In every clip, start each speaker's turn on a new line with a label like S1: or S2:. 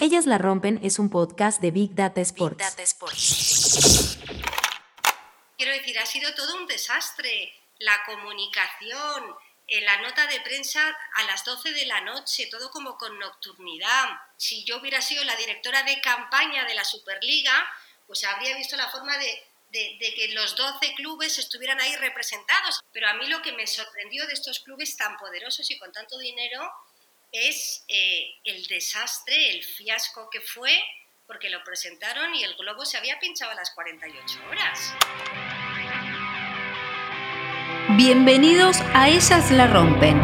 S1: Ellas la rompen es un podcast de Big Data Sports.
S2: Quiero decir, ha sido todo un desastre. La comunicación, en la nota de prensa a las 12 de la noche, todo como con nocturnidad. Si yo hubiera sido la directora de campaña de la Superliga, pues habría visto la forma de, que los 12 clubes estuvieran ahí representados. Pero a mí lo que me sorprendió de estos clubes tan poderosos y con tanto dinero es eh, el desastre, el fiasco que fue, porque lo presentaron y el globo se había pinchado a las 48 horas.
S1: Bienvenidos a Ellas la rompen.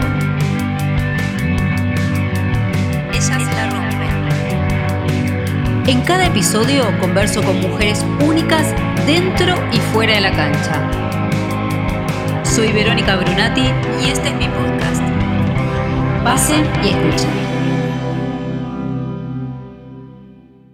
S1: Ellas la rompen. En cada episodio converso con mujeres únicas dentro y fuera de la cancha. Soy Verónica Brunati y este es mi podcast. Pasen y escuchen.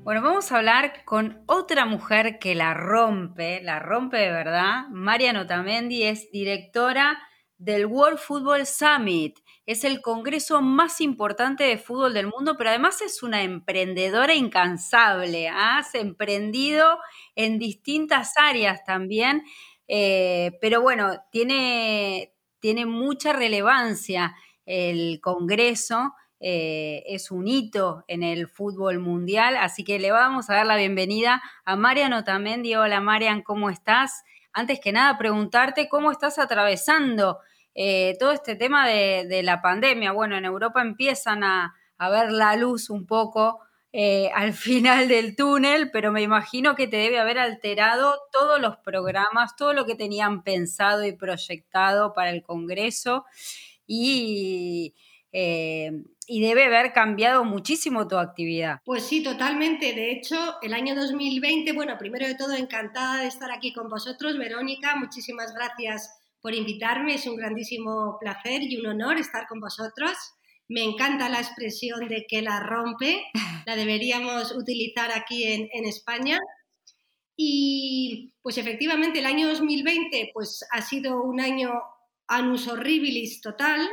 S1: Bueno, vamos a hablar con otra mujer que la rompe, la rompe de verdad. María Notamendi es directora del World Football Summit. Es el congreso más importante de fútbol del mundo, pero además es una emprendedora incansable. ¿ah? Has emprendido en distintas áreas también, eh, pero bueno, tiene, tiene mucha relevancia el congreso eh, es un hito en el fútbol mundial, así que le vamos a dar la bienvenida a Marian Otamendi. Hola Marian, ¿cómo estás? Antes que nada, preguntarte cómo estás atravesando eh, todo este tema de, la pandemia. Bueno, en Europa empiezan a, ver la luz un poco eh, al final del túnel, pero me imagino que te debe haber alterado todos los programas, todo lo que tenían pensado y proyectado para el Congreso. Y y debe haber cambiado muchísimo tu actividad.
S2: Pues sí, totalmente. De hecho, el año 2020, bueno, primero de todo, encantada de estar aquí con vosotros. Verónica, muchísimas gracias por invitarme. Es un grandísimo placer y un honor estar con vosotros. Me encanta la expresión de que la rompe. La deberíamos utilizar aquí en, en España. Y pues efectivamente el año 2020 pues ha sido un año anus horribilis total.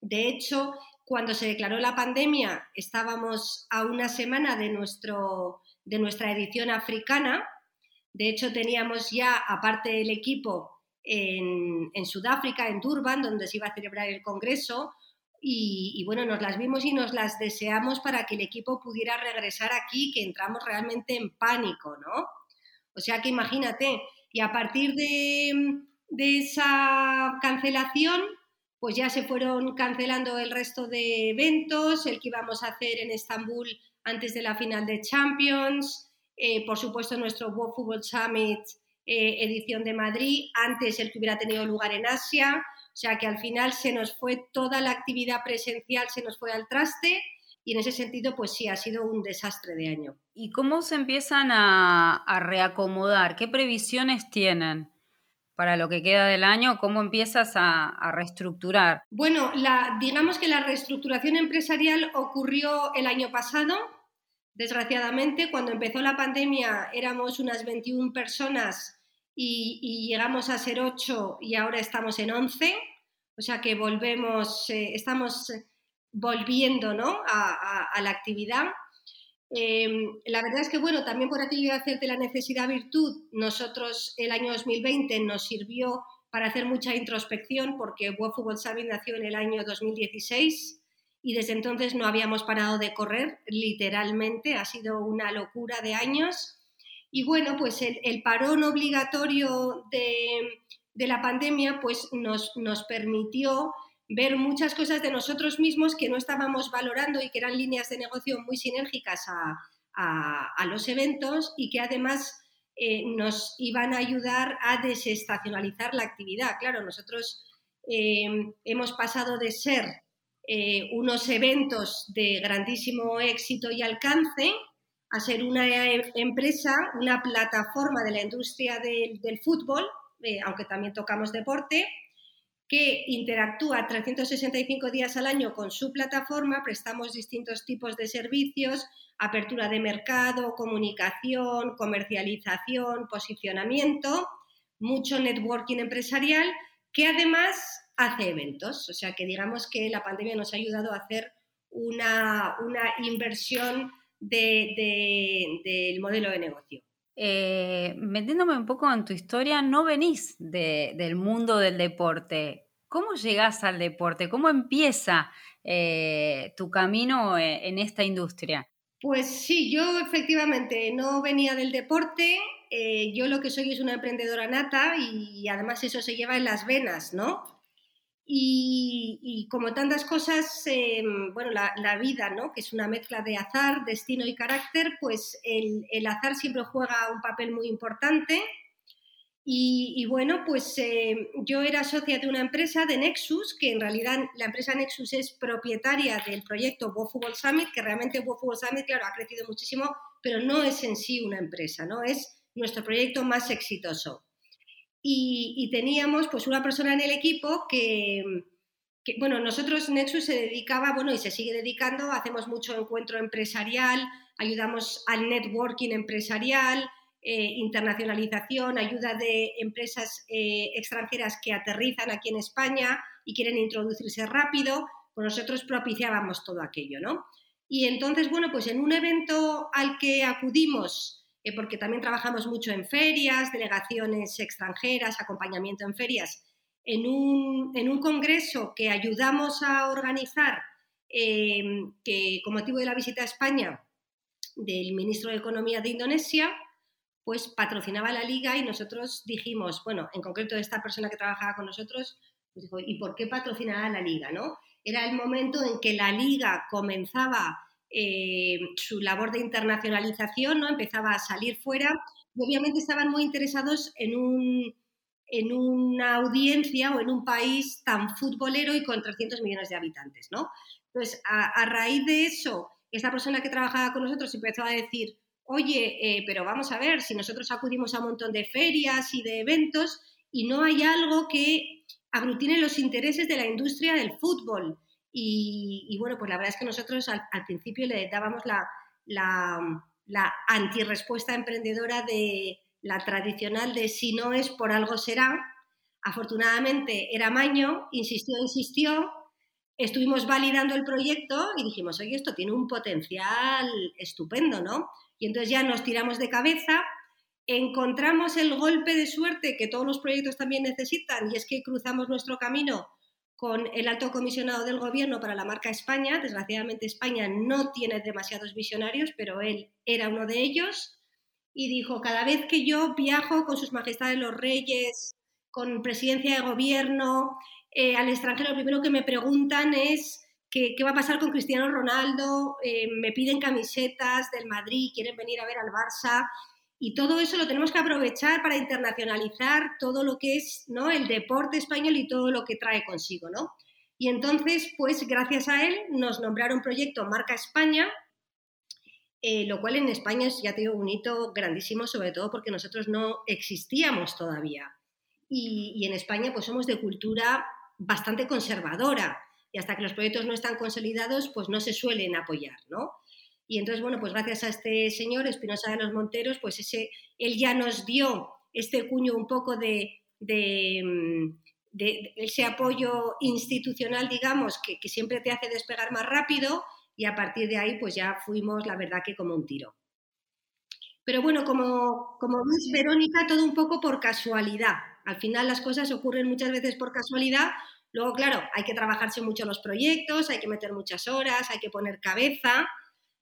S2: De hecho, cuando se declaró la pandemia estábamos a una semana de, nuestro, de nuestra edición africana. De hecho, teníamos ya, aparte del equipo, en, Sudáfrica, en Durban, donde se iba a celebrar el Congreso. Y, bueno, nos las vimos y nos las deseamos para que el equipo pudiera regresar aquí, que entramos realmente en pánico, ¿no? O sea que imagínate, y a partir de, de esa cancelación, pues ya se fueron cancelando el resto de eventos, el que íbamos a hacer en Estambul antes de la final de Champions, eh, por supuesto nuestro World Football Summit eh, edición de Madrid, antes el que hubiera tenido lugar en Asia, o sea que al final se nos fue toda la actividad presencial, se nos fue al traste y en ese sentido pues sí, ha sido un desastre de año.
S1: ¿Y cómo se empiezan a reacomodar? ¿Qué previsiones tienen? Para lo que queda del año? ¿Cómo empiezas a, reestructurar?
S2: Bueno, la, digamos que la reestructuración empresarial ocurrió el año pasado. Desgraciadamente, cuando empezó la pandemia éramos unas 21 personas y, llegamos a ser 8 y ahora estamos en 11. O sea que volvemos, eh, estamos volviendo ¿no? a la actividad. Em, la verdad es que, bueno, también por aquello de hacer de la necesidad virtud, nosotros el año 2020 nos sirvió para hacer mucha introspección porque World Football Summit nació en el año 2016 y desde entonces no habíamos parado de correr, literalmente, ha sido una locura de años. Y bueno, pues el, parón obligatorio de, de, la pandemia pues nos, nos permitió ver muchas cosas de nosotros mismos que no estábamos valorando y que eran líneas de negocio muy sinérgicas a, los eventos y que además eh, nos iban a ayudar a desestacionalizar la actividad. Claro, nosotros em, hemos pasado de ser eh, unos eventos de grandísimo éxito y alcance a ser una eh, empresa, una plataforma de la industria del fútbol, aunque también tocamos deporte, que interactúa 365 días al año con su plataforma, prestamos distintos tipos de servicios, apertura de mercado, comunicación, comercialización, posicionamiento, mucho networking empresarial, que además hace eventos. O sea que digamos que la pandemia nos ha ayudado a hacer una, inversión del modelo de negocio.
S1: Eh, metiéndome un poco en tu historia, no venís del mundo del deporte. ¿Cómo llegás al deporte? ¿Cómo empieza eh, tu camino eh, en esta industria?
S2: Pues sí, yo efectivamente no venía del deporte, yo lo que soy es una emprendedora nata y además eso se lleva en las venas, ¿no? Y, como tantas cosas, em, bueno, la, vida, ¿no? que es una mezcla de azar, destino y carácter, pues el, azar siempre juega un papel muy importante. Y, bueno, pues em, yo era socia de una empresa, de Nexus, que en realidad la empresa Nexus es propietaria del proyecto World Football Summit, que realmente World Football Summit, claro, ha crecido muchísimo, pero no es en sí una empresa, ¿no? Es nuestro proyecto más exitoso y, teníamos pues una persona en el equipo que, bueno, nosotros Nexus se dedicaba, bueno, y se sigue dedicando, hacemos mucho encuentro empresarial, ayudamos al networking empresarial, eh, internacionalización, ayuda de empresas eh, extranjeras que aterrizan aquí en España y quieren introducirse rápido, pues nosotros propiciábamos todo aquello, ¿no? Y entonces, bueno, pues en un evento al que acudimos eh, porque también trabajamos mucho en ferias, delegaciones extranjeras, acompañamiento en ferias. En un, congreso que ayudamos a organizar, eh, que con motivo de la visita a España del ministro de Economía de Indonesia, pues patrocinaba la liga y nosotros dijimos, bueno, en concreto esta persona que trabajaba con nosotros, pues dijo, ¿y por qué patrocinaba la liga? ¿no? Era el momento en que la liga comenzaba eh, su labor de internacionalización, ¿no? empezaba a salir fuera y obviamente estaban muy interesados en, un, en una audiencia o en un país tan futbolero y con 300 millones de habitantes. ¿no? Entonces, a, raíz de eso, esta persona que trabajaba con nosotros empezó a decir, oye, eh, pero vamos a ver, si nosotros acudimos a un montón de ferias y de eventos y no hay algo que aglutine los intereses de la industria del fútbol. Y, bueno, pues la verdad es que nosotros al, principio le dábamos la, la, la antirrespuesta emprendedora de la tradicional de si no es por algo será. Afortunadamente era Maño, insistió, insistió, estuvimos validando el proyecto y dijimos, oye, esto tiene un potencial estupendo, ¿no? Y entonces ya nos tiramos de cabeza, encontramos el golpe de suerte que todos los proyectos también necesitan y es que cruzamos nuestro camino con el alto comisionado del gobierno para la marca España. Desgraciadamente España no tiene demasiados visionarios, pero él era uno de ellos. Y dijo, cada vez que yo viajo con sus majestades los reyes, con presidencia de gobierno, eh, al extranjero, lo primero que me preguntan es qué, va a pasar con Cristiano Ronaldo, eh, me piden camisetas del Madrid, quieren venir a ver al Barça. Y todo eso lo tenemos que aprovechar para internacionalizar todo lo que es ¿no? el deporte español y todo lo que trae consigo. ¿no? Y entonces, pues gracias a él nos nombraron proyecto Marca España, eh, lo cual en España es, ya te digo, un hito grandísimo, sobre todo porque nosotros no existíamos todavía. Y, y en España pues somos de cultura bastante conservadora y hasta que los proyectos no están consolidados pues no se suelen apoyar, ¿no? Y entonces, bueno, pues gracias a este señor, Espinosa de los Monteros, pues ese, él ya nos dio este cuño un poco de, de, mm, ese apoyo institucional, digamos, que, siempre te hace despegar más rápido y a partir de ahí, pues ya fuimos, la verdad, que como un tiro. Pero bueno, como, como ves, Verónica, todo un poco por casualidad. Al final las cosas ocurren muchas veces por casualidad. Luego, claro, hay que trabajarse mucho los proyectos, hay que meter muchas horas, hay que poner cabeza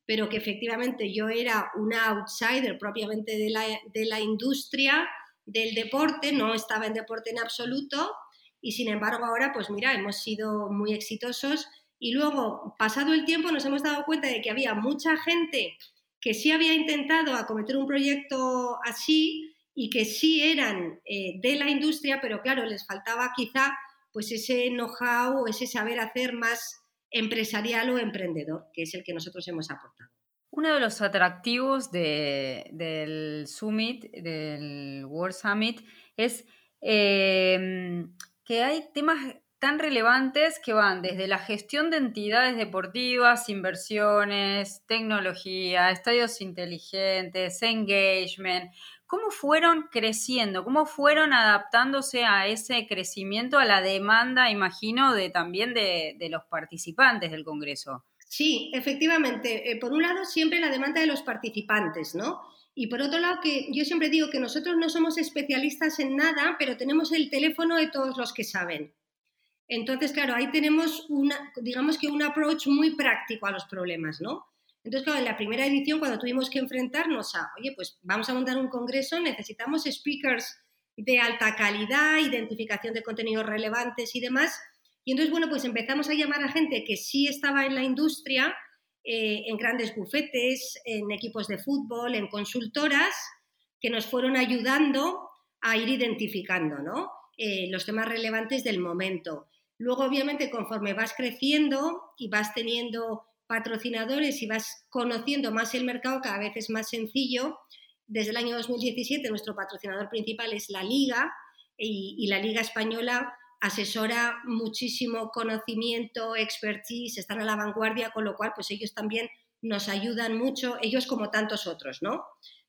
S2: pero que efectivamente yo era una outsider propiamente de la, de la industria del deporte, no estaba en deporte en absoluto y sin embargo ahora pues mira, hemos sido muy exitosos. Y luego, pasado el tiempo, nos hemos dado cuenta de que había mucha gente que sí había intentado acometer un proyecto así y que sí eran eh, de la industria, pero claro, les faltaba quizá pues ese know-how, ese saber hacer más empresarial o emprendedor, que es el que nosotros hemos aportado.
S1: Uno de los atractivos del Summit, del World Summit, es em, que hay temas tan relevantes que van desde la gestión de entidades deportivas, inversiones, tecnología, estadios inteligentes, engagement, ¿Cómo fueron creciendo? ¿Cómo fueron adaptándose a ese crecimiento, a la demanda, imagino, de también de, los participantes del Congreso?
S2: Sí, efectivamente. Eh, por un lado, siempre la demanda de los participantes, ¿no? Y por otro lado, que yo siempre digo que nosotros no somos especialistas en nada, pero tenemos el teléfono de todos los que saben. Entonces, claro, ahí tenemos una, digamos que un approach muy práctico a los problemas, ¿no? Entonces, claro, en la primera edición, cuando tuvimos que enfrentarnos a, oye, pues vamos a montar un congreso, necesitamos speakers de alta calidad, identificación de contenidos relevantes y demás. Y entonces, bueno, pues empezamos a llamar a gente que sí estaba en la industria, eh, en grandes bufetes, en equipos de fútbol, en consultoras, que nos fueron ayudando a ir identificando ¿no? Eh, los temas relevantes del momento. Luego, obviamente, conforme vas creciendo y vas teniendo patrocinadores y vas conociendo más el mercado, cada vez es más sencillo. Desde el año 2017 nuestro patrocinador principal es la Liga y la Liga Española asesora muchísimo conocimiento, expertise, están a la vanguardia, con lo cual pues ellos también nos ayudan mucho, ellos como tantos otros, ¿no?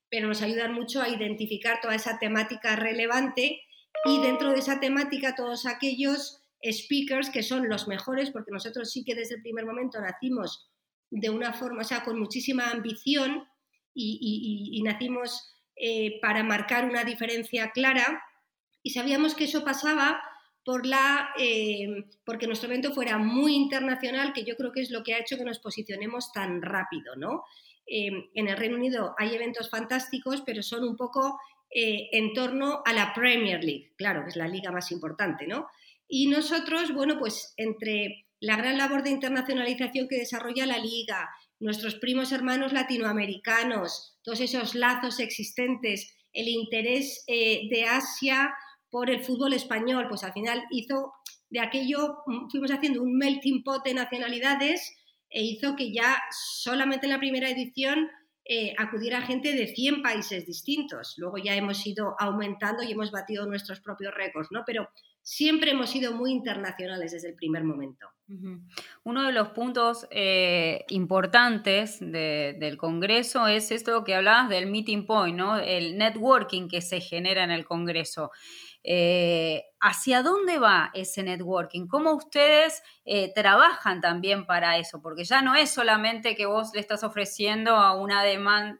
S2: Pero nos ayudan mucho a identificar toda esa temática relevante y dentro de esa temática todos aquellos speakers que son los mejores, porque nosotros sí que desde el primer momento nacimos de una forma, o sea, con muchísima ambición y, nacimos eh, para marcar una diferencia clara y sabíamos que eso pasaba por la, eh, porque nuestro evento fuera muy internacional, que yo creo que es lo que ha hecho que nos posicionemos tan rápido. ¿no? Eh, en el Reino Unido hay eventos fantásticos, pero son un poco eh, en torno a la Premier League, claro, que es la liga más importante. ¿no? Y nosotros, bueno, pues entre la gran labor de internacionalización que desarrolla la liga, nuestros primos hermanos latinoamericanos, todos esos lazos existentes, el interés de Asia por el fútbol español, pues al final hizo de aquello, mm, fuimos haciendo un melting pot de nacionalidades e hizo que ya solamente en la primera edición eh, acudiera gente de 100 países distintos. Luego ya hemos ido aumentando y hemos batido nuestros propios récords, ¿no? Pero siempre hemos sido muy internacionales desde el primer momento.
S1: Uno de los puntos eh, importantes del Congreso es esto que hablabas del meeting point, ¿no? El networking que se genera en el Congreso. Eh, ¿Hacia dónde va ese networking? ¿Cómo ustedes eh, trabajan también para eso? Porque ya no es solamente que vos le estás ofreciendo a una demanda,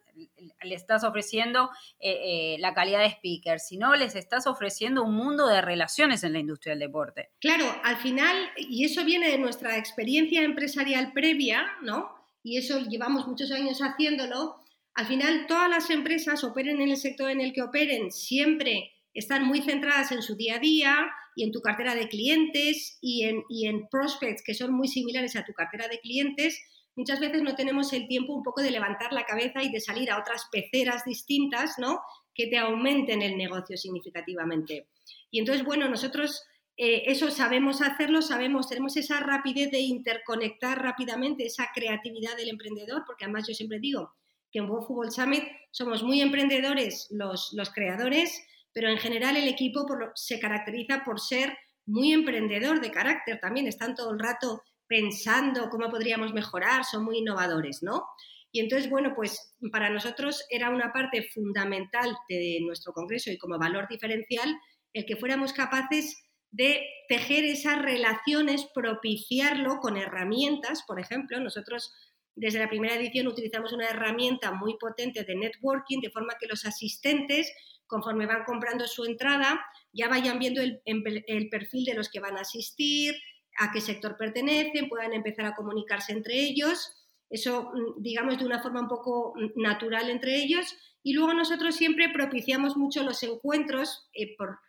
S1: le estás ofreciendo eh, la calidad de speaker, sino les estás ofreciendo un mundo de relaciones en la industria del deporte.
S2: Claro, al final, y eso viene de nuestra experiencia empresarial previa, ¿no? Y eso llevamos muchos años haciéndolo. Al final, todas las empresas operen en el sector en el que operen, siempre están muy centradas en su día a día y en tu cartera de clientes y en, en prospects que son muy similares a tu cartera de clientes, muchas veces no tenemos el tiempo un poco de levantar la cabeza y de salir a otras peceras distintas, ¿no? Que te aumenten el negocio significativamente. Y entonces, bueno, nosotros eh, eso sabemos hacerlo, sabemos, tenemos esa rapidez de interconectar rápidamente, esa creatividad del emprendedor, porque además yo siempre digo que en World Football Summit somos muy emprendedores los, los creadores, pero en general el equipo se caracteriza por ser muy emprendedor de carácter también, están todo el rato pensando cómo podríamos mejorar, son muy innovadores, ¿no? Y entonces, bueno, pues para nosotros era una parte fundamental de nuestro congreso y como valor diferencial el que fuéramos capaces de tejer esas relaciones, propiciarlo con herramientas, por ejemplo, nosotros desde la primera edición utilizamos una herramienta muy potente de networking, de forma que los asistentes conforme van comprando su entrada, ya vayan viendo el, perfil de los que van a asistir, a qué sector pertenecen, puedan empezar a comunicarse entre ellos, eso mm, digamos de una forma un poco mm, natural entre ellos, y luego nosotros siempre propiciamos mucho los encuentros, eh, por,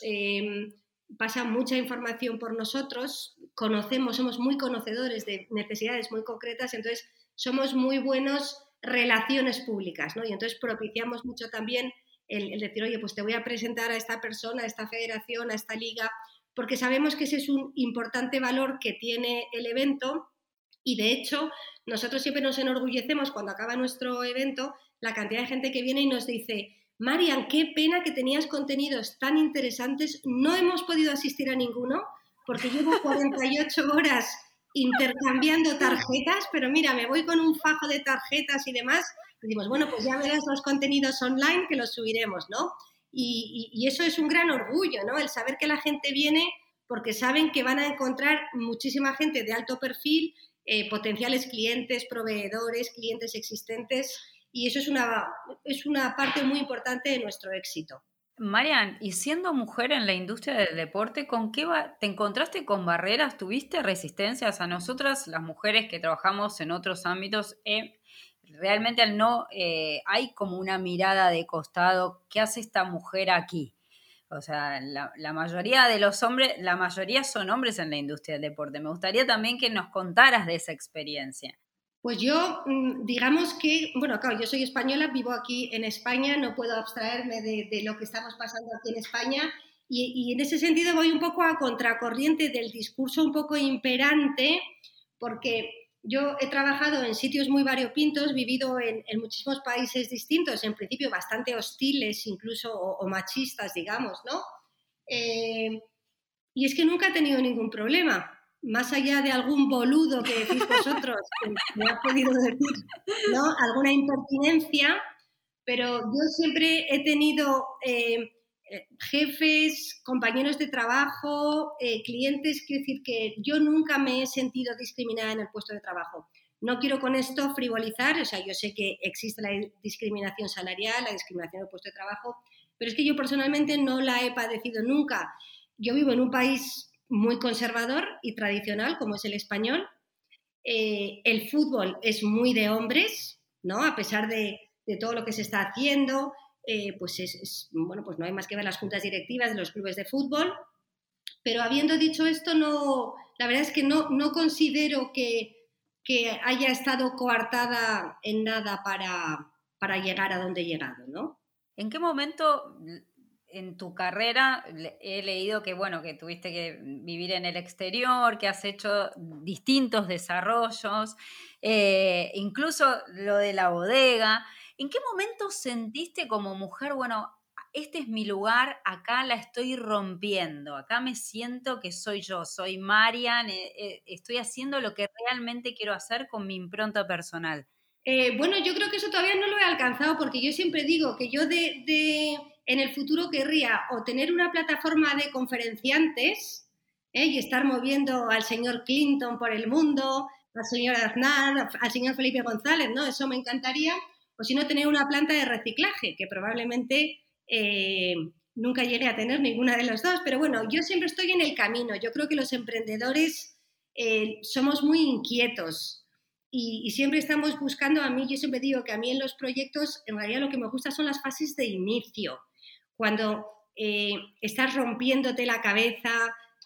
S2: em, pasa mucha información por nosotros, conocemos, somos muy conocedores de necesidades muy concretas, entonces somos muy buenos relaciones públicas, ¿no? Y entonces propiciamos mucho también el, decir, oye, pues te voy a presentar a esta persona, a esta federación, a esta liga, porque sabemos que ese es un importante valor que tiene el evento y de hecho nosotros siempre nos enorgullecemos cuando acaba nuestro evento la cantidad de gente que viene y nos dice, Marian, qué pena que tenías contenidos tan interesantes, no hemos podido asistir a ninguno porque llevo 48 horas intercambiando tarjetas, pero mira, me voy con un fajo de tarjetas y demás decimos, bueno, pues ya verás los contenidos online que los subiremos, ¿no? Y, eso es un gran orgullo, ¿no? El saber que la gente viene porque saben que van a encontrar muchísima gente de alto perfil eh, potenciales clientes, proveedores, clientes existentes y eso es una, es una parte muy importante de nuestro éxito.
S1: Marian, y siendo mujer en la industria del deporte, ¿con qué te encontraste con barreras? ¿Tuviste resistencias a nosotras, las mujeres que trabajamos en otros ámbitos? Eh, realmente al no, eh, hay como una mirada de costado, ¿qué hace esta mujer aquí? O sea, la, la, mayoría de los hombres, la mayoría son hombres en la industria del deporte. Me gustaría también que nos contaras de esa experiencia.
S2: Pues yo, mm, digamos que, bueno, claro, yo soy española, vivo aquí en España, no puedo abstraerme de, lo que estamos pasando aquí en España y, en ese sentido voy un poco a contracorriente del discurso un poco imperante, porque yo he trabajado en sitios muy variopintos, vivido en, muchísimos países distintos, en principio bastante hostiles incluso o, machistas, digamos, ¿no? Eh, y es que nunca he tenido ningún problema más allá de algún boludo que decís vosotros, que me ha podido decir, ¿no? Alguna impertinencia, pero yo siempre he tenido eh, jefes, compañeros de trabajo, eh, clientes, quiero decir que yo nunca me he sentido discriminada en el puesto de trabajo. No quiero con esto frivolizar, o sea, yo sé que existe la discriminación salarial, la discriminación en el puesto de trabajo, pero es que yo personalmente no la he padecido nunca. Yo vivo en un país muy conservador y tradicional, como es el español. Eh, el fútbol es muy de hombres, ¿no? A pesar de, todo lo que se está haciendo, eh, pues es, bueno, pues no hay más que ver las juntas directivas de los clubes de fútbol. Pero habiendo dicho esto, no, la verdad es que no, no considero que, que haya estado coartada en nada para, para llegar a donde he llegado, ¿no?
S1: ¿En qué momento en tu carrera he leído que, bueno, que tuviste que vivir en el exterior, que has hecho distintos desarrollos, eh, incluso lo de la bodega. ¿En qué momento sentiste como mujer, bueno, este es mi lugar, acá la estoy rompiendo, acá me siento que soy yo, soy Marian, eh, eh, estoy haciendo lo que realmente quiero hacer con mi impronta personal?
S2: bueno, yo creo que eso todavía no lo he alcanzado porque yo siempre digo que yo de en el futuro querría o tener una plataforma de conferenciantes ¿eh? y estar moviendo al señor Clinton por el mundo, al señor Aznar, al señor Felipe González, ¿no? Eso me encantaría. O si no, tener una planta de reciclaje, que probablemente eh, nunca llegue a tener ninguna de los dos. Pero bueno, yo siempre estoy en el camino. Yo creo que los emprendedores eh, somos muy inquietos y, siempre estamos buscando, a mí yo siempre digo que a mí en los proyectos, en realidad lo que me gusta son las fases de inicio cuando eh, estás rompiéndote la cabeza,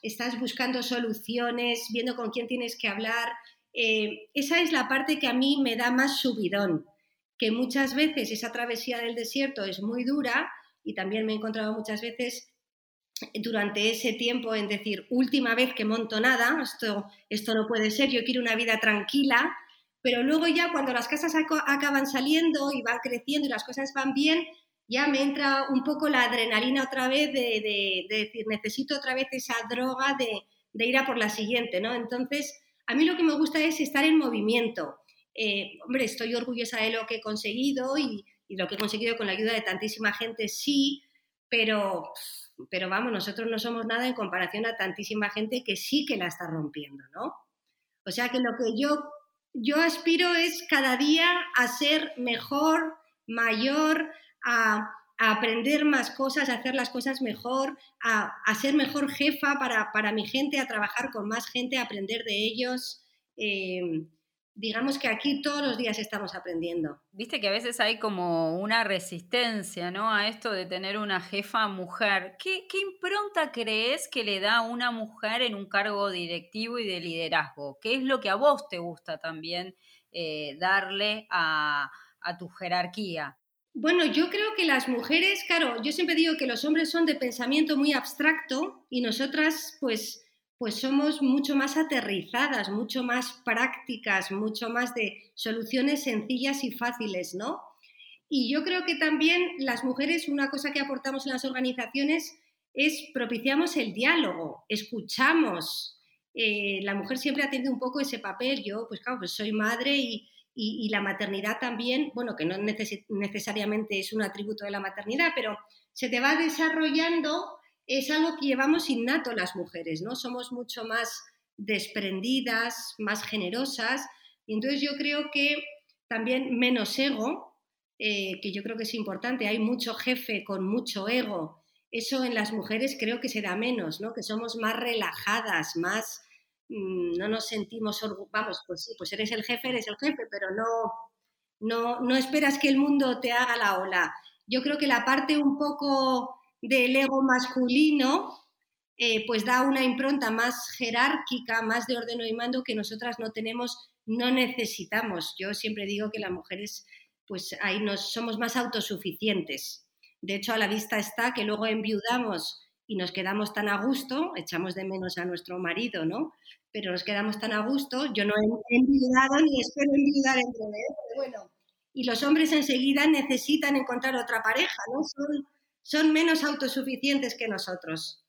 S2: estás buscando soluciones, viendo con quién tienes que hablar. Esa es la parte que a mí me da más subidón, que muchas veces esa travesía del desierto es muy dura y también me he encontrado muchas veces durante ese tiempo en decir, última vez que monto nada, esto, esto no puede ser, yo quiero una vida tranquila, pero luego ya cuando las casas acaban saliendo y van creciendo y las cosas van bien, ya me entra un poco la adrenalina otra vez de, decir, necesito otra vez esa droga de, ir a por la siguiente, ¿no? Entonces, a mí lo que me gusta es estar en movimiento. Eh, hombre, estoy orgullosa de lo que he conseguido y, lo que he conseguido con la ayuda de tantísima gente, sí, pero, pero vamos, nosotros no somos nada en comparación a tantísima gente que sí que la está rompiendo, ¿no? O sea que lo que yo, yo aspiro es cada día a ser mejor, mayor, a, aprender más cosas, a hacer las cosas mejor, a, ser mejor jefa para, mi gente, a trabajar con más gente, a aprender de ellos. Em, digamos que aquí todos los días estamos aprendiendo.
S1: Viste que a veces hay como una resistencia, ¿no? A esto de tener una jefa mujer. ¿Qué, impronta crees que le da una mujer en un cargo directivo y de liderazgo? ¿Qué es lo que a vos te gusta también eh, darle a tu jerarquía?
S2: Bueno, yo creo que las mujeres, claro, yo siempre digo que los hombres son de pensamiento muy abstracto y nosotras pues, pues somos mucho más aterrizadas, mucho más prácticas, mucho más de soluciones sencillas y fáciles, ¿no? Y yo creo que también las mujeres, una cosa que aportamos en las organizaciones es propiciamos el diálogo, escuchamos. Eh, la mujer siempre ha un poco ese papel. Yo, pues claro, pues soy madre y, la maternidad también, bueno, que no necesariamente es un atributo de la maternidad, pero se te va desarrollando, es algo que llevamos innato las mujeres, ¿no? Somos mucho más desprendidas, más generosas. Y entonces yo creo que también menos ego, eh, que yo creo que es importante. Hay mucho jefe con mucho ego. Eso en las mujeres creo que se da menos, ¿no? Que somos más relajadas, más mm, no nos sentimos vamos, pues sí, pues eres el jefe, eres el jefe, pero no, no, no esperas que el mundo te haga la ola. Yo creo que la parte un poco del ego masculino, eh, pues da una impronta más jerárquica, más de orden y mando que nosotras no tenemos, no necesitamos. Yo siempre digo que las mujeres, pues ahí nos somos más autosuficientes. De hecho, a la vista está que luego enviudamos y nos quedamos tan a gusto, echamos de menos a nuestro marido, ¿no? Pero nos quedamos tan a gusto, yo no he enviudado ni espero enviudar en breve, pero bueno. Y los hombres enseguida necesitan encontrar otra pareja, ¿no? Son, son menos autosuficientes que nosotros.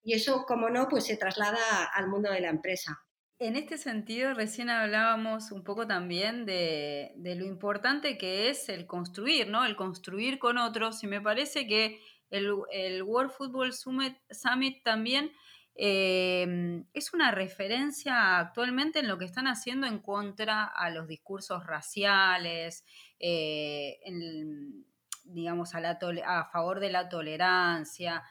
S2: Y eso, como no, pues se traslada al mundo de la empresa.
S1: En este sentido, recién hablábamos un poco también de, lo importante que es el construir, ¿no? El construir con otros. Y me parece que el, World Football Summit, también em, es una referencia actualmente en lo que están haciendo en contra a los discursos raciales, eh, digamos, a, la a favor de la tolerancia.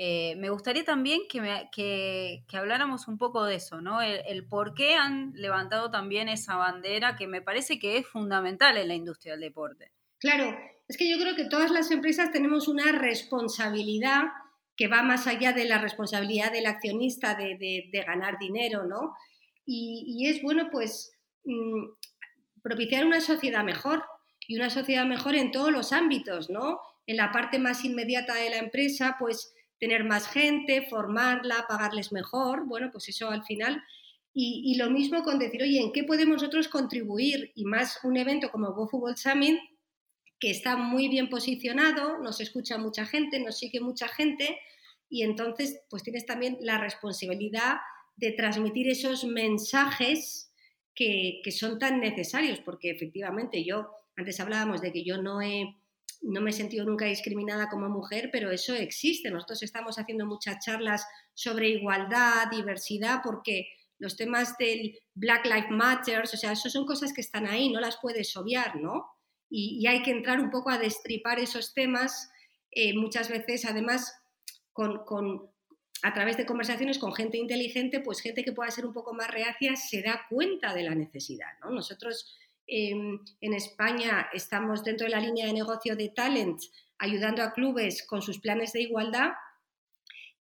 S1: Eh, me gustaría también que, habláramos un poco de eso, ¿no? El, por qué han levantado también esa bandera que me parece que es fundamental en la industria del deporte.
S2: Claro, es que yo creo que todas las empresas tenemos una responsabilidad que va más allá de la responsabilidad del accionista de, ganar dinero, ¿no? Y, es bueno, pues, mm, propiciar una sociedad mejor y una sociedad mejor en todos los ámbitos, ¿no? En la parte más inmediata de la empresa, pues, tener más gente, formarla, pagarles mejor, bueno, pues eso al final. Y, lo mismo con decir, oye, ¿en qué podemos nosotros contribuir? Y más un evento como GoFootball Summit, que está muy bien posicionado, nos escucha mucha gente, nos sigue mucha gente, y entonces pues tienes también la responsabilidad de transmitir esos mensajes que, son tan necesarios, porque efectivamente yo, antes hablábamos de que yo no he no me he sentido nunca discriminada como mujer, pero eso existe. Nosotros estamos haciendo muchas charlas sobre igualdad, diversidad, porque los temas del Black Lives Matter, o sea, eso son cosas que están ahí, no las puedes obviar, ¿no? Y, hay que entrar un poco a destripar esos temas, eh, muchas veces, además, con, a través de conversaciones con gente inteligente, pues gente que pueda ser un poco más reacia se da cuenta de la necesidad, ¿no? Nosotros en España estamos dentro de la línea de negocio de Talent, ayudando a clubes con sus planes de igualdad.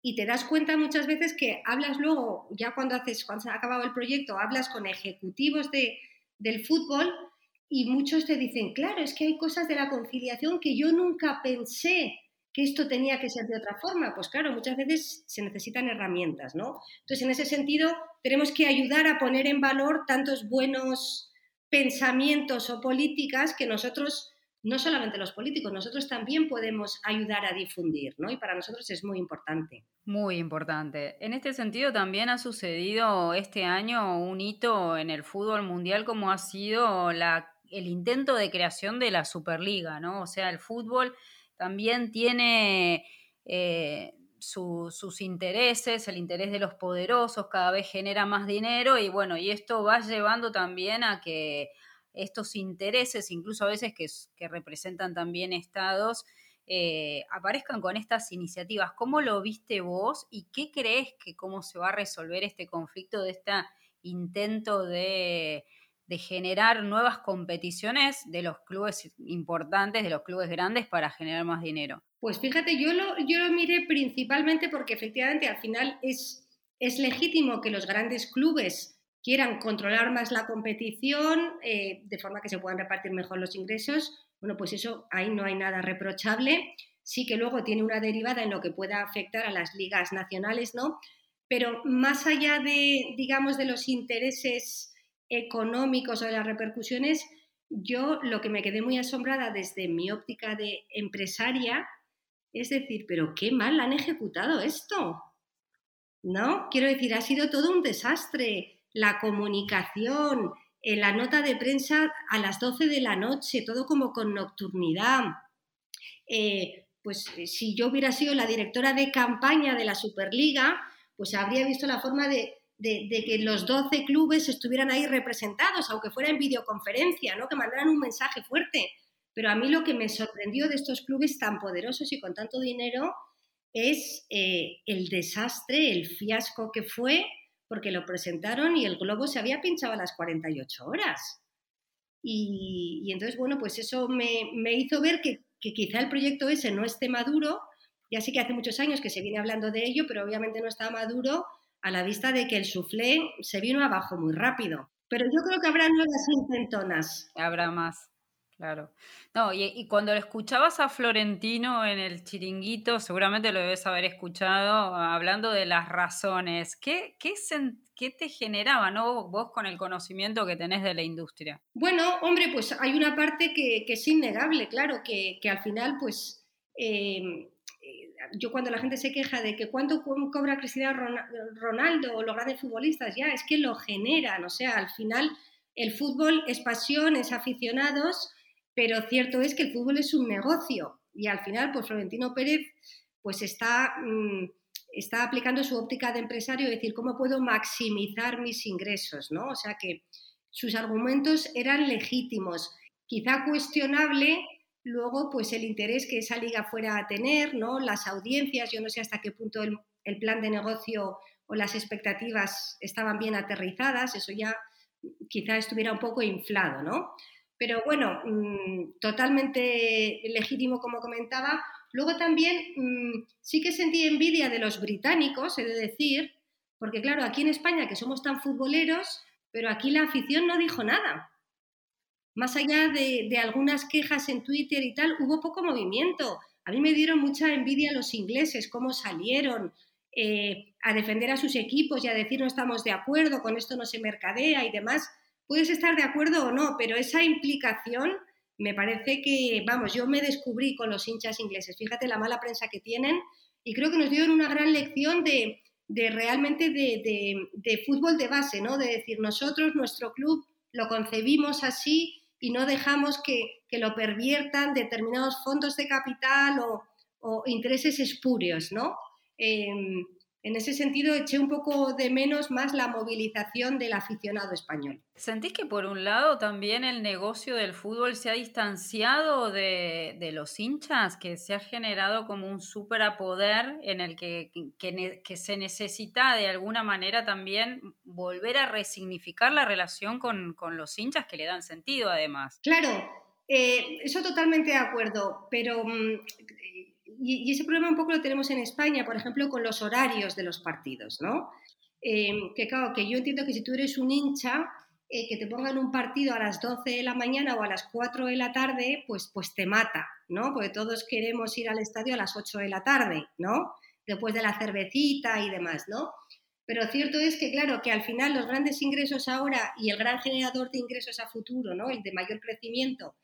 S2: Y te das cuenta muchas veces que hablas luego, ya cuando, haces, se ha acabado el proyecto, hablas con ejecutivos de, del fútbol y muchos te dicen, claro, es que hay cosas de la conciliación que yo nunca pensé que esto tenía que ser de otra forma. Pues claro, muchas veces se necesitan herramientas, ¿no? Entonces, en ese sentido, tenemos que ayudar a poner en valor tantos buenos pensamientos o políticas que nosotros, no solamente los políticos, nosotros también podemos ayudar a difundir, ¿no? Y para nosotros es muy importante.
S1: Muy importante. En este sentido también ha sucedido este año un hito en el fútbol mundial como ha sido el intento de creación de la Superliga, ¿no? O sea, el fútbol también tiene... Eh, sus intereses, el interés de los poderosos cada vez genera más dinero y bueno, y esto va llevando también a que estos intereses, incluso a veces que, representan también estados, eh, aparezcan con estas iniciativas. ¿Cómo lo viste vos y qué crees que cómo se va a resolver este conflicto de este intento de, de generar nuevas competiciones de los clubes importantes, de los clubes grandes para generar más dinero?
S2: Pues fíjate, yo lo, yo lo miré principalmente porque efectivamente al final es, es legítimo que los grandes clubes quieran controlar más la competición eh, de forma que se puedan repartir mejor los ingresos. Bueno, pues eso ahí no hay nada reprochable. Sí que luego tiene una derivada en lo que pueda afectar a las ligas nacionales, ¿no? Pero más allá de, digamos, de los intereses económicos o de las repercusiones, yo lo que me quedé muy asombrada desde mi óptica de empresaria es decir, pero qué mal han ejecutado esto. ¿No? Quiero decir, ha sido todo un desastre. La comunicación, en la nota de prensa a las 12 de la noche, todo como con nocturnidad. Eh, pues eh, si yo hubiera sido la directora de campaña de la Superliga, pues habría visto la forma de de, que los 12 clubes estuvieran ahí representados, aunque fuera en videoconferencia, ¿no? que mandaran un mensaje fuerte. Pero a mí lo que me sorprendió de estos clubes tan poderosos y con tanto dinero es eh, el desastre, el fiasco que fue, porque lo presentaron y el globo se había pinchado a las 48 horas. Y, entonces, bueno, pues eso me, hizo ver que, que, quizá el proyecto ese no esté maduro. Ya sí que hace muchos años que se viene hablando de ello, pero obviamente no está maduro a la vista de que el soufflé se vino abajo muy rápido. Pero yo creo que habrá nuevas intentonas.
S1: Habrá más. Claro. No, y, cuando lo escuchabas a Florentino en el chiringuito, seguramente lo debes haber escuchado hablando de las razones. ¿Qué, qué, qué te generaba, no? Vos con el conocimiento que tenés de la industria.
S2: Bueno, hombre, pues hay una parte que, que es innegable, claro, que, que al final, pues, eh, yo cuando la gente se queja de que cuánto cobra Cristiano Ronaldo o los grandes futbolistas, ya, es que lo generan, o sea, al final el fútbol es pasión, es aficionados pero cierto es que el fútbol es un negocio y al final, pues Florentino Pérez pues está, mm, está aplicando su óptica de empresario, es decir, ¿cómo puedo maximizar mis ingresos? ¿no? O sea que sus argumentos eran legítimos, quizá cuestionable luego pues el interés que esa liga fuera a tener, ¿no? las audiencias, yo no sé hasta qué punto el, plan de negocio o las expectativas estaban bien aterrizadas, eso ya quizá estuviera un poco inflado, ¿no? Pero bueno, mm, totalmente legítimo como comentaba. Luego también mm, sí que sentí envidia de los británicos, he de decir, porque claro, aquí en España que somos tan futboleros, pero aquí la afición no dijo nada. Más allá de, algunas quejas en Twitter y tal, hubo poco movimiento. A mí me dieron mucha envidia los ingleses, cómo salieron eh, a defender a sus equipos y a decir no estamos de acuerdo, con esto no se mercadea y demás. Puedes estar de acuerdo o no, pero esa implicación me parece que, vamos, yo me descubrí con los hinchas ingleses. Fíjate la mala prensa que tienen y creo que nos dieron una gran lección de, realmente de, fútbol de base, ¿no? De decir, nosotros, nuestro club, lo concebimos así y no dejamos que, lo perviertan determinados fondos de capital o, intereses espurios, ¿no? Em, en ese sentido eché un poco de menos más la movilización del aficionado español.
S1: ¿Sentís que por un lado también el negocio del fútbol se ha distanciado de, los hinchas, que se ha generado como un superapoder en el que, que, se necesita de alguna manera también volver a resignificar la relación con, los hinchas que le dan sentido además?
S2: Claro, eh, eso totalmente de acuerdo, pero mm, y, ese problema un poco lo tenemos en España, por ejemplo, con los horarios de los partidos, ¿no? Em, que claro, que yo entiendo que si tú eres un hincha, eh, que te pongan un partido a las 12 de la mañana o a las 4 de la tarde, pues, pues te mata, ¿no? Porque todos queremos ir al estadio a las 8 de la tarde, ¿no? Después de la cervecita y demás, ¿no? Pero cierto es que, claro, que al final los grandes ingresos ahora y el gran generador de ingresos a futuro, ¿no? El de mayor crecimiento,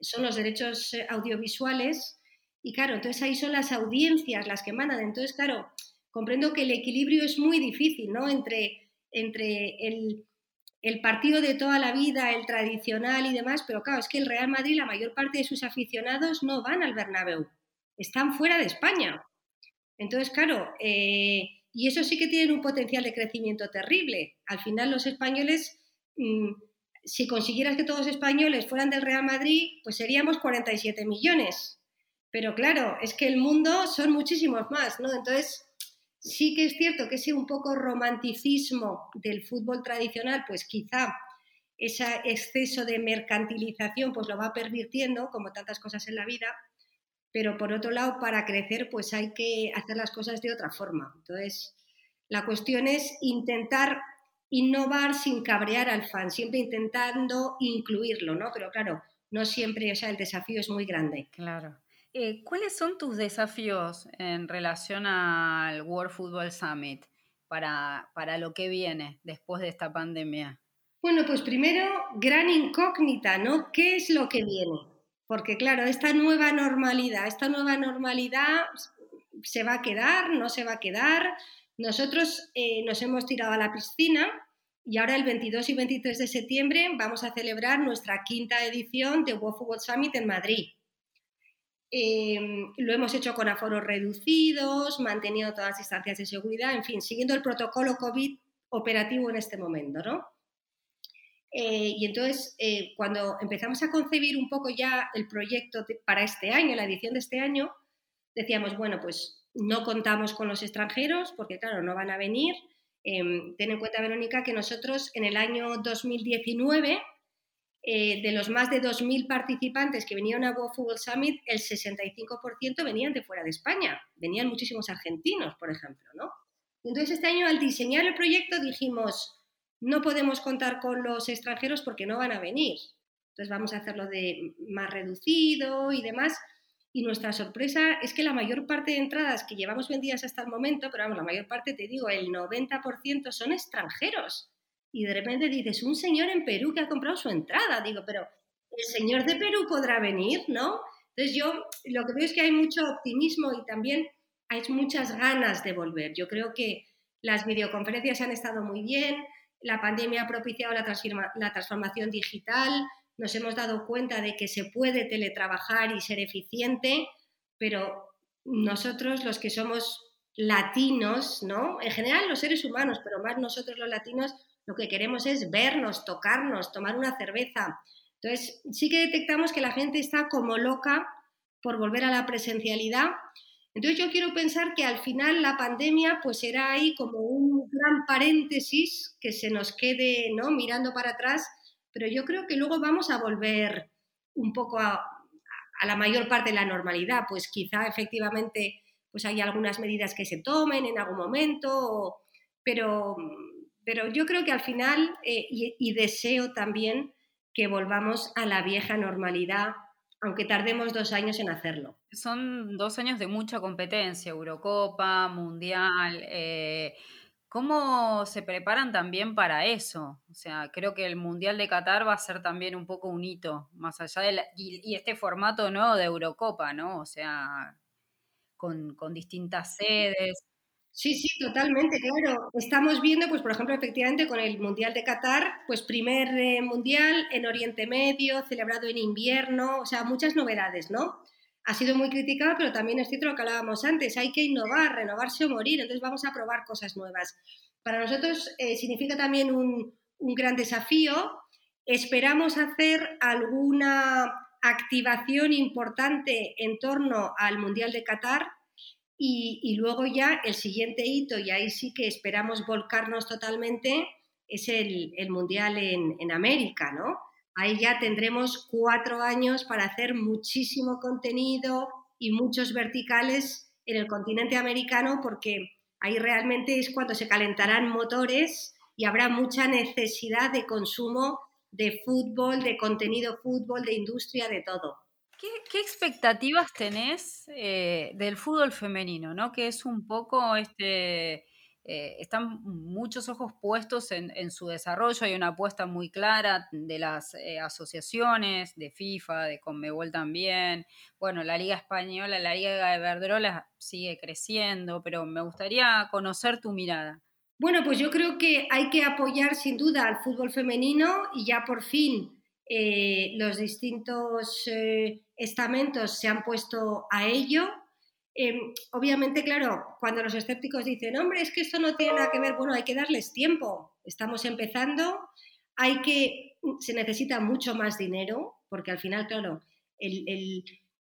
S2: son los derechos eh, audiovisuales y claro, entonces ahí son las audiencias las que mandan. Entonces, claro, comprendo que el equilibrio es muy difícil, ¿no? Entre, entre el, partido de toda la vida, el tradicional y demás, pero claro, es que el Real Madrid, la mayor parte de sus aficionados no van al Bernabéu, están fuera de España. Entonces, claro, eh, y eso sí que tienen un potencial de crecimiento terrible. Al final los españoles, mm, si consiguieras que todos los españoles fueran del Real Madrid, pues seríamos 47 millones. Pero claro, es que el mundo son muchísimos más, ¿no? Entonces, sí que es cierto que ese un poco romanticismo del fútbol tradicional, pues quizá ese exceso de mercantilización pues lo va pervirtiendo, como tantas cosas en la vida, pero por otro lado, para crecer, pues hay que hacer las cosas de otra forma. Entonces, la cuestión es intentar innovar sin cabrear al fan, siempre intentando incluirlo, ¿no? Pero claro, no siempre, o sea, el desafío es muy grande.
S1: Claro. Eh, ¿Cuáles son tus desafíos en relación al World Football Summit para, para lo que viene después de esta pandemia?
S2: Bueno, pues primero, gran incógnita, ¿no? ¿Qué es lo que viene? Porque claro, esta nueva normalidad, esta nueva normalidad se va a quedar, no se va a quedar. Nosotros eh, nos hemos tirado a la piscina y ahora el 22 y 23 de septiembre vamos a celebrar nuestra quinta edición de World Football Summit en Madrid. Em, lo hemos hecho con aforos reducidos, manteniendo todas las distancias de seguridad, en fin, siguiendo el protocolo COVID operativo en este momento, ¿no? Eh, y entonces, eh, cuando empezamos a concebir un poco ya el proyecto para este año, la edición de este año, decíamos, bueno, pues no contamos con los extranjeros porque, claro, no van a venir. Em, ten en cuenta, Verónica, que nosotros en el año 2019, eh, de los más de 2.000 participantes que venían a World Football Summit, el 65% venían de fuera de España. Venían muchísimos argentinos, por ejemplo, ¿no? Entonces, este año, al diseñar el proyecto, dijimos, no podemos contar con los extranjeros porque no van a venir. Entonces vamos a hacerlo de más reducido y demás. Y nuestra sorpresa es que la mayor parte de entradas que llevamos vendidas hasta el momento, pero vamos, la mayor parte, te digo, el 90% son extranjeros. Y de repente dices, un señor en Perú que ha comprado su entrada. Digo, pero el señor de Perú podrá venir, ¿no? Entonces yo lo que veo es que hay mucho optimismo y también hay muchas ganas de volver. Yo creo que las videoconferencias han estado muy bien, la pandemia ha propiciado la, transformación digital, nos hemos dado cuenta de que se puede teletrabajar y ser eficiente, pero nosotros los que somos latinos, ¿no? En general los seres humanos, pero más nosotros los latinos, lo que queremos es vernos, tocarnos, tomar una cerveza. Entonces, sí que detectamos que la gente está como loca por volver a la presencialidad entonces yo quiero pensar que al final la pandemia pues será ahí como un gran paréntesis que se nos quede ¿no? mirando para atrás, pero yo creo que luego vamos a volver un poco a, la mayor parte de la normalidad, pues quizá efectivamente pues hay algunas medidas que se tomen en algún momento, pero, pero yo creo que al final, eh, y deseo también que volvamos a la vieja normalidad aunque tardemos dos años en hacerlo.
S1: Son dos años de mucha competencia, Eurocopa, Mundial. Eh, ¿Cómo se preparan también para eso? O sea, creo que el Mundial de Qatar va a ser también un poco un hito, más allá de y, este formato nuevo de Eurocopa, ¿no? O sea, con, con distintas sedes.
S2: Sí, sí, totalmente, claro. Estamos viendo, pues, por ejemplo, efectivamente con el Mundial de Qatar, pues primer eh, Mundial en Oriente Medio, celebrado en invierno, o sea, muchas novedades, ¿no? Ha sido muy criticado, pero también es cierto lo que hablábamos antes, hay que innovar, renovarse o morir, entonces vamos a probar cosas nuevas. Para nosotros eh, significa también un, un gran desafío. Esperamos hacer alguna activación importante en torno al Mundial de Qatar, y, luego ya el siguiente hito, y ahí sí que esperamos volcarnos totalmente, es el, Mundial en, América, ¿no? Ahí ya tendremos cuatro años para hacer muchísimo contenido y muchos verticales en el continente americano porque ahí realmente es cuando se calentarán motores y habrá mucha necesidad de consumo de fútbol, de contenido fútbol, de industria, de todo.
S1: ¿Qué, expectativas tenés eh, del fútbol femenino, ¿no? Que es un poco este. Eh, están muchos ojos puestos en, su desarrollo, hay una apuesta muy clara de las eh, asociaciones, de FIFA, de Conmebol también. Bueno, la Liga Española, la Liga de Verdrola sigue creciendo, pero me gustaría conocer tu mirada.
S2: Bueno, pues yo creo que hay que apoyar sin duda al fútbol femenino y ya por fin eh, los distintos eh, estamentos se han puesto a ello. Em, obviamente, claro, cuando los escépticos dicen, hombre, es que esto no tiene nada que ver, bueno, hay que darles tiempo. Estamos empezando, hay que, se necesita mucho más dinero, porque al final, claro, el,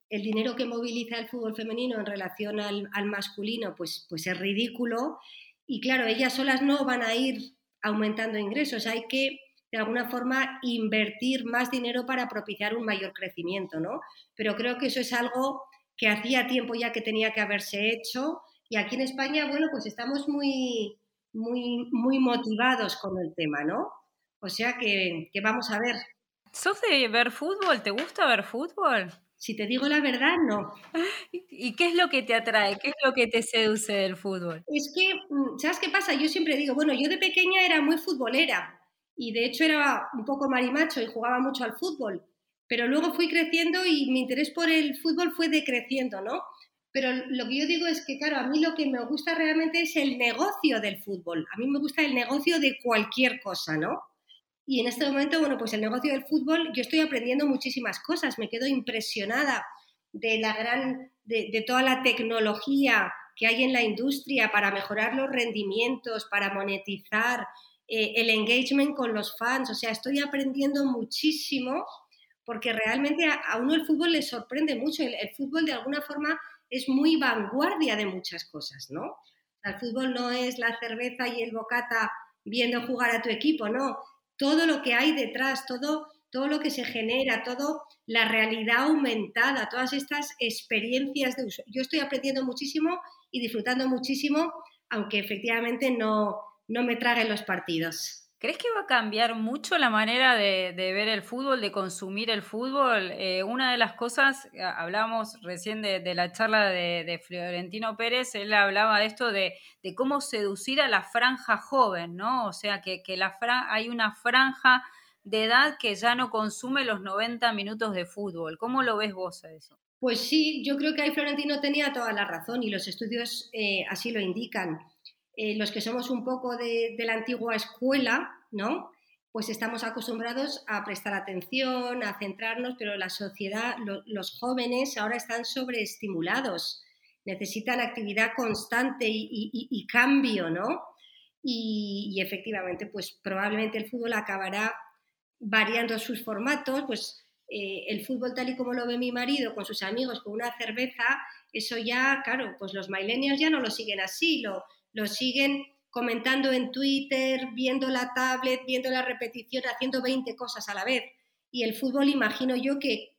S2: dinero que moviliza el fútbol femenino en relación al, al, masculino, pues, pues es ridículo. Y claro, ellas solas no van a ir aumentando ingresos, hay que de alguna forma invertir más dinero para propiciar un mayor crecimiento, ¿no? Pero creo que eso es algo que hacía tiempo ya que tenía que haberse hecho y aquí en España, bueno, pues estamos muy, muy, muy motivados con el tema, ¿no? O sea que, que vamos a ver.
S1: ¿Sos de ver fútbol? ¿Te gusta ver fútbol?
S2: Si te digo la verdad, no.
S1: ¿Y qué es lo que te atrae? ¿Qué es lo que te seduce del fútbol?
S2: Es que, mm, ¿sabes qué pasa? Yo siempre digo, bueno, yo de pequeña era muy futbolera, y de hecho era un poco marimacho y jugaba mucho al fútbol, pero luego fui creciendo y mi interés por el fútbol fue decreciendo, ¿no? Pero lo que yo digo es que, claro, a mí lo que me gusta realmente es el negocio del fútbol. A mí me gusta el negocio de cualquier cosa, ¿no? Y en este momento, bueno, pues el negocio del fútbol, yo estoy aprendiendo muchísimas cosas, me quedo impresionada de la gran, de, de toda la tecnología que hay en la industria para mejorar los rendimientos, para monetizar eh, el engagement con los fans. O sea, estoy aprendiendo muchísimo porque realmente a, uno el fútbol le sorprende mucho. El, fútbol de alguna forma es muy vanguardia de muchas cosas, ¿no? el fútbol no es la cerveza y el bocata viendo jugar a tu equipo, no. Todo lo que hay detrás, todo todo lo que se genera, todo la realidad aumentada, todas estas experiencias de uso. Yo estoy aprendiendo muchísimo y disfrutando muchísimo, aunque efectivamente no, no me traguen los partidos.
S1: ¿Crees que va a cambiar mucho la manera de, ver el fútbol, de consumir el fútbol? Eh, una de las cosas, hablamos recién de, la charla de, Florentino Pérez, él hablaba de esto de, cómo seducir a la franja joven, ¿no? O sea, que, que la hay una franja de edad que ya no consume los 90 minutos de fútbol. ¿Cómo lo ves vos a eso?
S2: Pues sí, yo creo que ahí Florentino tenía toda la razón y los estudios eh, así lo indican. Eh, los que somos un poco de, la antigua escuela, ¿no? Pues estamos acostumbrados a prestar atención, a centrarnos, pero la sociedad, los jóvenes ahora están sobreestimulados, necesitan actividad constante y, cambio, ¿no? Y, efectivamente, pues probablemente el fútbol acabará variando sus formatos, pues eh, el fútbol tal y como lo ve mi marido con sus amigos con una cerveza, eso ya, claro, pues los millennials ya no lo siguen así, lo, lo siguen comentando en Twitter, viendo la tablet, viendo la repetición, haciendo 20 cosas a la vez. Y el fútbol imagino yo que,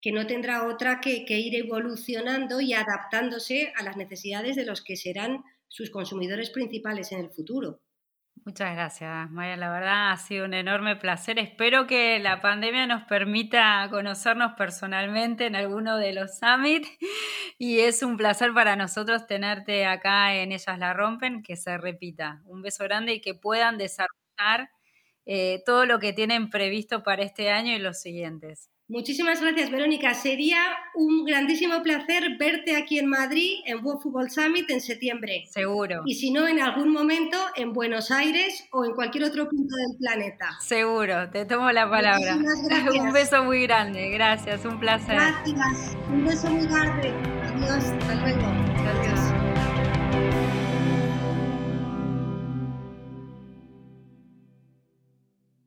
S2: que no tendrá otra que, que ir evolucionando y adaptándose a las necesidades de los que serán sus consumidores principales en el futuro.
S1: Muchas gracias, Maya. La verdad ha sido un enorme placer. Espero que la pandemia nos permita conocernos personalmente en alguno de los summits y es un placer para nosotros tenerte acá en Ellas la Rompen, que se repita. Un beso grande y que puedan desarrollar eh, todo lo que tienen previsto para este año y los siguientes.
S2: Muchísimas gracias, Verónica. Sería un grandísimo placer verte aquí en Madrid en World Football Summit en septiembre.
S1: Seguro.
S2: Y si no, en algún momento en Buenos Aires o en cualquier otro punto del planeta.
S1: Seguro, te tomo la palabra. un beso muy grande, gracias, un placer.
S2: Gracias, un beso muy grande. Adiós, hasta luego.